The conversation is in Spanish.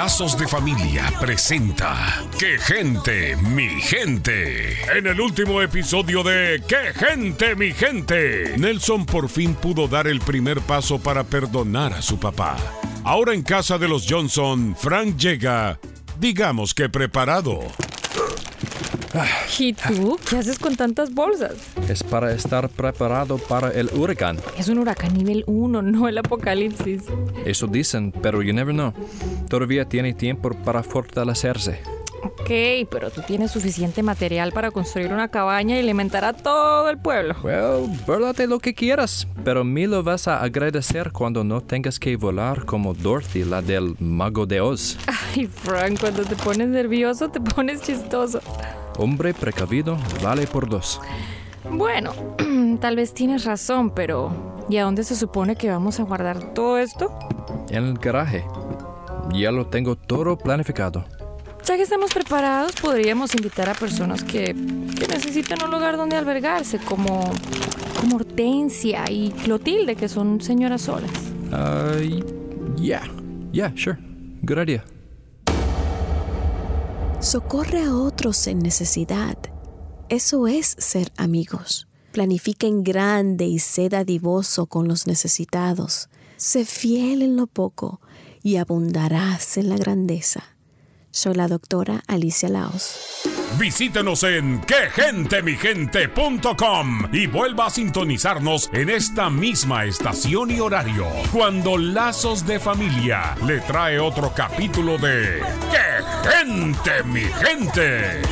Lazos de Familia presenta ¡Qué gente, mi gente! En el último episodio de ¡Qué gente, mi gente! Nelson por fin pudo dar el primer paso para perdonar a su papá. Ahora en casa de los Johnson, Frank llega, digamos que preparado. ¿Y tú? ¿Qué haces con tantas bolsas? Es para estar preparado para el huracán. Es un huracán nivel 1, no el apocalipsis. Eso dicen, pero you never know. Todavía tiene tiempo para fortalecerse. Ok, pero tú tienes suficiente material para construir una cabaña y alimentar a todo el pueblo. Well, búrlate lo que quieras, pero me lo vas a agradecer cuando no tengas que volar como Dorothy, la del Mago de Oz. Ay, Frank, cuando te pones nervioso te pones chistoso. Hombre precavido vale por dos. Bueno, tal vez tienes razón, pero ¿y a dónde se supone que vamos a guardar todo esto? En el garaje. Ya lo tengo todo planificado. Ya que estamos preparados, podríamos invitar a personas que, que necesitan un lugar donde albergarse, como, como Hortensia y Clotilde, que son señoras solas. Uh, yeah. Yeah, sure. Good idea. Socorre a otros en necesidad. Eso es ser amigos. Planifica en grande y sé dadivoso con los necesitados. Sé fiel en lo poco y abundarás en la grandeza. Soy la doctora Alicia Laos. Visítenos en quegentemigente.com y vuelva a sintonizarnos en esta misma estación y horario cuando Lazos de Familia le trae otro capítulo de ¡Qué gente, mi gente!